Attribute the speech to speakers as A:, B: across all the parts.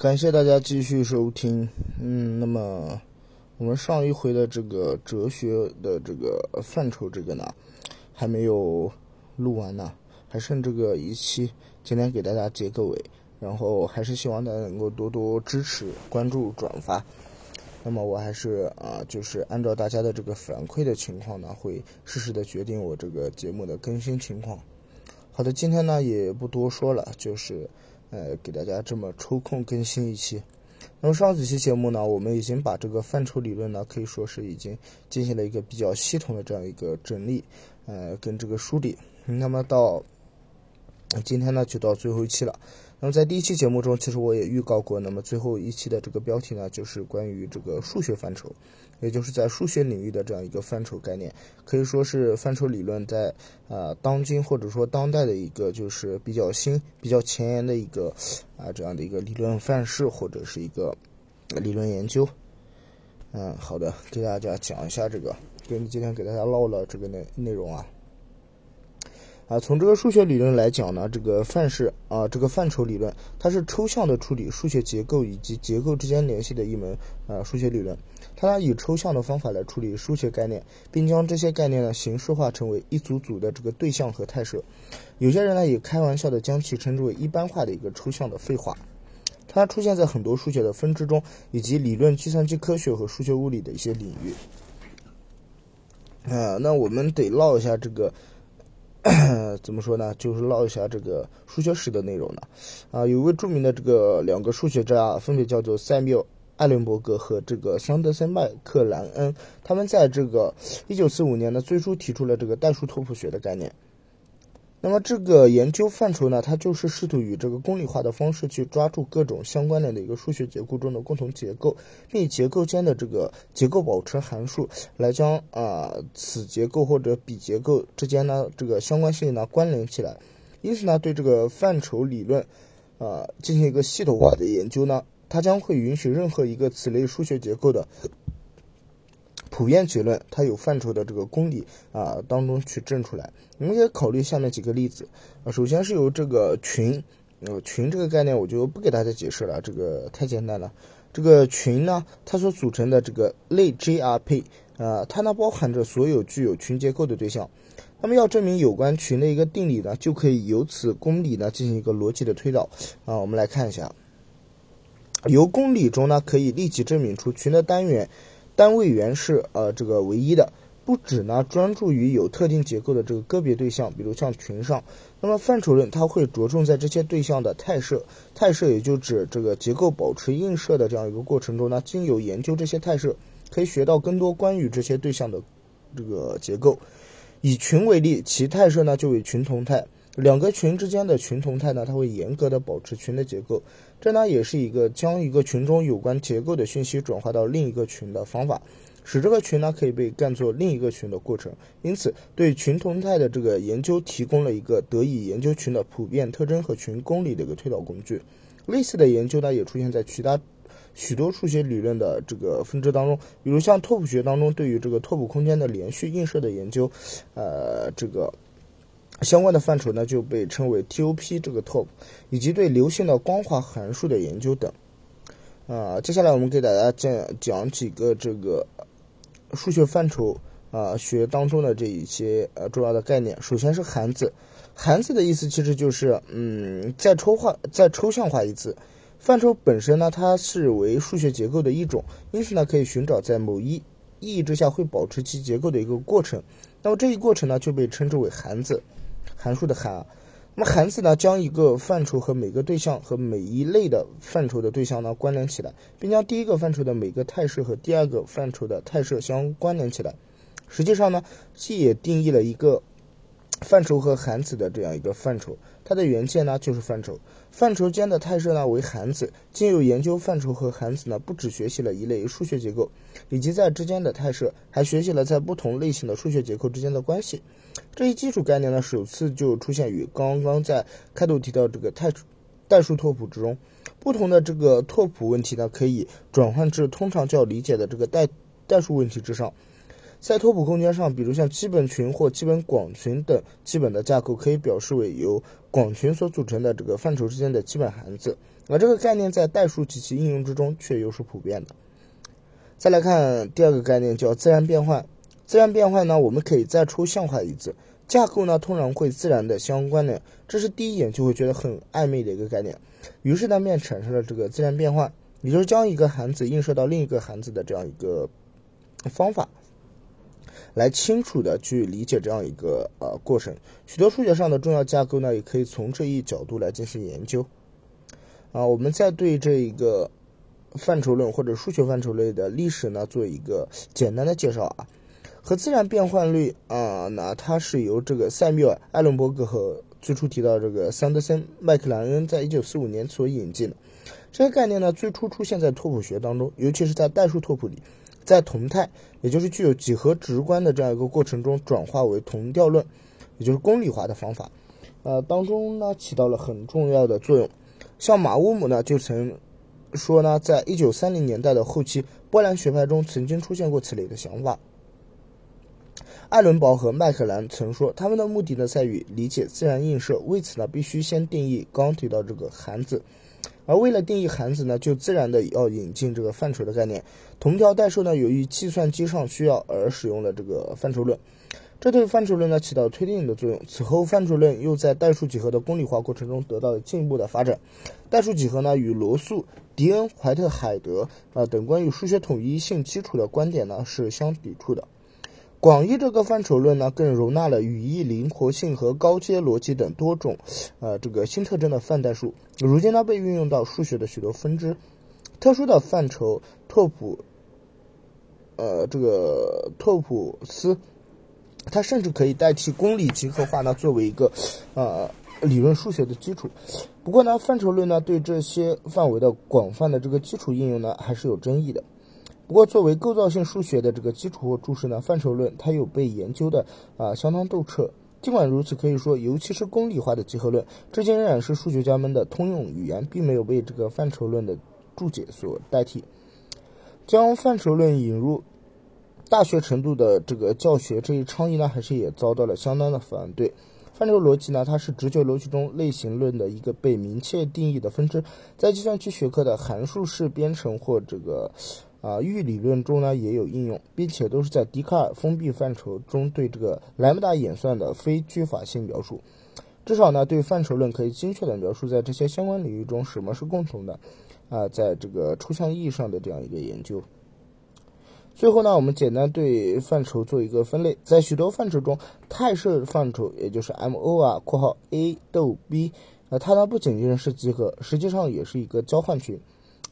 A: 感谢大家继续收听。嗯，那么我们上一回的这个哲学的这个范畴，这个呢还没有录完呢，还剩这个一期，今天给大家结个尾。然后还是希望大家能够多多支持、关注、转发。那么我还是啊，就是按照大家的这个反馈的情况呢，会适时的决定我这个节目的更新情况。好的，今天呢也不多说了，就是呃给大家这么抽空更新一期。那么上几期节目呢，我们已经把这个范畴理论呢，可以说是已经进行了一个比较系统的这样一个整理，呃跟这个梳理。那么到今天呢，就到最后一期了。那么在第一期节目中，其实我也预告过，那么最后一期的这个标题呢，就是关于这个数学范畴，也就是在数学领域的这样一个范畴概念，可以说是范畴理论在啊当今或者说当代的一个就是比较新、比较前沿的一个啊这样的一个理论范式或者是一个理论研究。嗯，好的，给大家讲一下这个，跟今天给大家唠唠这个内内容啊。啊，从这个数学理论来讲呢，这个范式啊，这个范畴理论，它是抽象的处理数学结构以及结构之间联系的一门啊数学理论。它呢以抽象的方法来处理数学概念，并将这些概念呢形式化成为一组组的这个对象和态设。有些人呢也开玩笑的将其称之为一般化的一个抽象的废话。它出现在很多数学的分支中，以及理论计算机科学和数学物理的一些领域。啊，那我们得唠一下这个。怎么说呢？就是唠一下这个数学史的内容呢。啊，有位著名的这个两个数学家，分别叫做塞缪·艾伦伯格和这个桑德森·麦克兰恩。他们在这个1945年呢，最初提出了这个代数拓扑学的概念。那么这个研究范畴呢，它就是试图以这个公理化的方式去抓住各种相关联的一个数学结构中的共同结构，并以结构间的这个结构保持函数来将啊此结构或者彼结构之间呢这个相关性呢关联起来。因此呢，对这个范畴理论啊进行一个系统化的研究呢，它将会允许任何一个此类数学结构的。普遍结论，它有范畴的这个公理啊当中去证出来。你们可以考虑下面几个例子啊，首先是由这个群，呃群这个概念我就不给大家解释了，这个太简单了。这个群呢，它所组成的这个类 GRP 啊，它呢包含着所有具有群结构的对象。那么要证明有关群的一个定理呢，就可以由此公理呢进行一个逻辑的推导啊。我们来看一下，由公理中呢可以立即证明出群的单元。单位元是呃这个唯一的，不止呢专注于有特定结构的这个个别对象，比如像群上。那么范畴论它会着重在这些对象的态设，态设也就指这个结构保持映射的这样一个过程中呢，经由研究这些态设，可以学到更多关于这些对象的这个结构。以群为例，其态设呢就为群同态。两个群之间的群同态呢，它会严格的保持群的结构，这呢也是一个将一个群中有关结构的讯息转化到另一个群的方法，使这个群呢可以被干作另一个群的过程。因此，对群同态的这个研究提供了一个得以研究群的普遍特征和群公理的一个推导工具。类似的研究呢也出现在其他许多数学理论的这个分支当中，比如像拓扑学当中对于这个拓扑空间的连续映射的研究，呃，这个。相关的范畴呢就被称为 TOP 这个 top，以及对流性的光滑函数的研究等。啊，接下来我们给大家讲讲几个这个数学范畴啊学当中的这一些呃重要的概念。首先是函子，函子的意思其实就是嗯再抽化再抽象化一次，范畴本身呢它是为数学结构的一种，因此呢可以寻找在某一意义之下会保持其结构的一个过程。那么这一过程呢就被称之为函子。函数的函，那么函子呢，将一个范畴和每个对象和每一类的范畴的对象呢关联起来，并将第一个范畴的每个态设和第二个范畴的态设相关联起来。实际上呢，既也定义了一个范畴和函子的这样一个范畴，它的原件呢就是范畴。范畴间的态设呢为函子。经由研究范畴和函子呢，不只学习了一类数学结构，以及在之间的态设，还学习了在不同类型的数学结构之间的关系。这一基础概念呢，首次就出现于刚刚在开头提到这个代代数拓扑之中。不同的这个拓扑问题呢，可以转换至通常较理解的这个代代数问题之上。在拓扑空间上，比如像基本群或基本广群等基本的架构，可以表示为由广群所组成的这个范畴之间的基本函子。而这个概念在代数及其应用之中却又是普遍的。再来看第二个概念，叫自然变换。自然变换呢，我们可以再抽象化一次，架构呢通常会自然的相关联，这是第一眼就会觉得很暧昧的一个概念。于是呢，便产生了这个自然变换，也就是将一个函子映射到另一个函子的这样一个方法，来清楚的去理解这样一个呃过程。许多数学上的重要架构呢，也可以从这一角度来进行研究。啊，我们再对这一个范畴论或者数学范畴类的历史呢，做一个简单的介绍啊。和自然变换率啊，那它是由这个塞缪尔·艾伦伯格和最初提到这个桑德森·麦克兰恩在一九四五年所引进的。这个概念呢，最初出现在拓扑学当中，尤其是在代数拓扑里，在同态，也就是具有几何直观的这样一个过程中，转化为同调论，也就是公理化的方法，呃，当中呢起到了很重要的作用。像马乌姆呢，就曾说呢，在一九三零年代的后期，波兰学派中曾经出现过此类的想法。艾伦堡和麦克兰曾说，他们的目的呢在于理解自然映射，为此呢必须先定义刚提到这个函子，而为了定义函子呢，就自然的要引进这个范畴的概念。同调代数呢，由于计算机上需要而使用了这个范畴论，这对范畴论呢起到推定的作用。此后，范畴论又在代数几何的公理化过程中得到了进一步的发展。代数几何呢，与罗素、迪恩、怀特海德啊等关于数学统一性基础的观点呢是相抵触的。广义这个范畴论呢，更容纳了语义灵活性和高阶逻辑等多种，呃，这个新特征的泛代数。如今呢，被运用到数学的许多分支。特殊的范畴拓扑，呃，这个拓扑斯，它甚至可以代替公理集合化呢，作为一个呃理论数学的基础。不过呢，范畴论呢，对这些范围的广泛的这个基础应用呢，还是有争议的。不过，作为构造性数学的这个基础或注释呢，范畴论它有被研究的啊相当透彻。尽管如此，可以说，尤其是公理化的集合论，至今仍然是数学家们的通用语言，并没有被这个范畴论的注解所代替。将范畴论引入大学程度的这个教学这一倡议呢，还是也遭到了相当的反对。范畴逻辑呢，它是直觉逻辑中类型论的一个被明确定义的分支，在计算机学科的函数式编程或这个。啊，域理论中呢也有应用，并且都是在笛卡尔封闭范畴中对这个莱姆达演算的非句法性描述。至少呢，对范畴论可以精确的描述在这些相关领域中什么是共同的。啊，在这个抽象意义上的这样一个研究。最后呢，我们简单对范畴做一个分类，在许多范畴中，态设范畴也就是 M O 啊（括号 A 逗 B），啊，它呢不仅仅是集合，实际上也是一个交换群。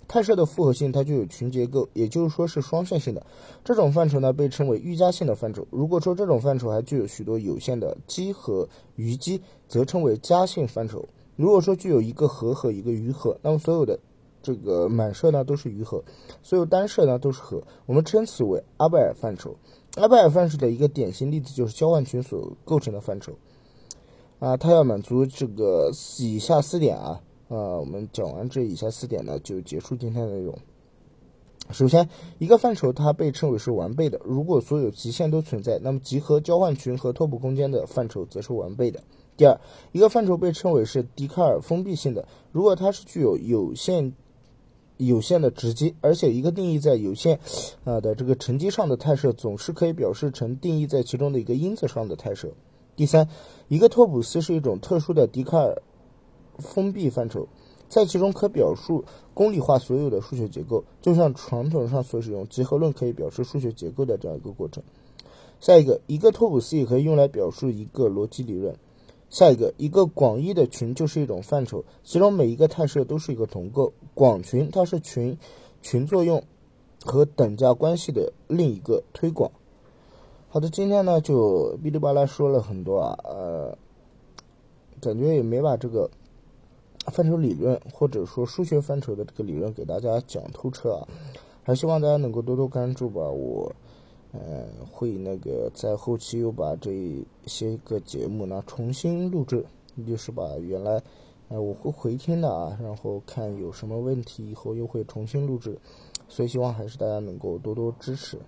A: 态射的复合性，它就有群结构，也就是说是双线性的。这种范畴呢，被称为预加性的范畴。如果说这种范畴还具有许多有限的积和余积，则称为加性范畴。如果说具有一个和和一个余和，那么所有的这个满射呢都是余和，所有单射呢都是和。我们称此为阿贝尔范畴。阿贝尔范畴的一个典型例子就是交换群所构成的范畴。啊，它要满足这个以下四点啊。呃，我们讲完这以下四点呢，就结束今天的内容。首先，一个范畴它被称为是完备的。如果所有极限都存在，那么集合、交换群和拓扑空间的范畴则是完备的。第二，一个范畴被称为是笛卡尔封闭性的。如果它是具有有限、有限的直积，而且一个定义在有限啊的这个乘积上的态设，总是可以表示成定义在其中的一个因子上的态设。第三，一个拓扑斯是一种特殊的笛卡尔。封闭范畴，在其中可表述公理化所有的数学结构，就像传统上所使用集合论可以表示数学结构的这样一个过程。下一个，一个托普斯也可以用来表述一个逻辑理论。下一个，一个广义的群就是一种范畴，其中每一个态设都是一个同构。广群它是群群作用和等价关系的另一个推广。好的，今天呢就哔哩吧啦说了很多啊，呃，感觉也没把这个。范畴理论或者说数学范畴的这个理论给大家讲透彻啊，还希望大家能够多多关注吧。我，呃，会那个在后期又把这些个节目呢重新录制，就是把原来，呃，我会回听的啊，然后看有什么问题以后又会重新录制，所以希望还是大家能够多多支持。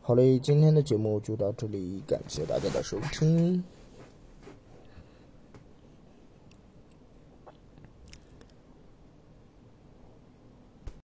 A: 好嘞，今天的节目就到这里，感谢大家的收听。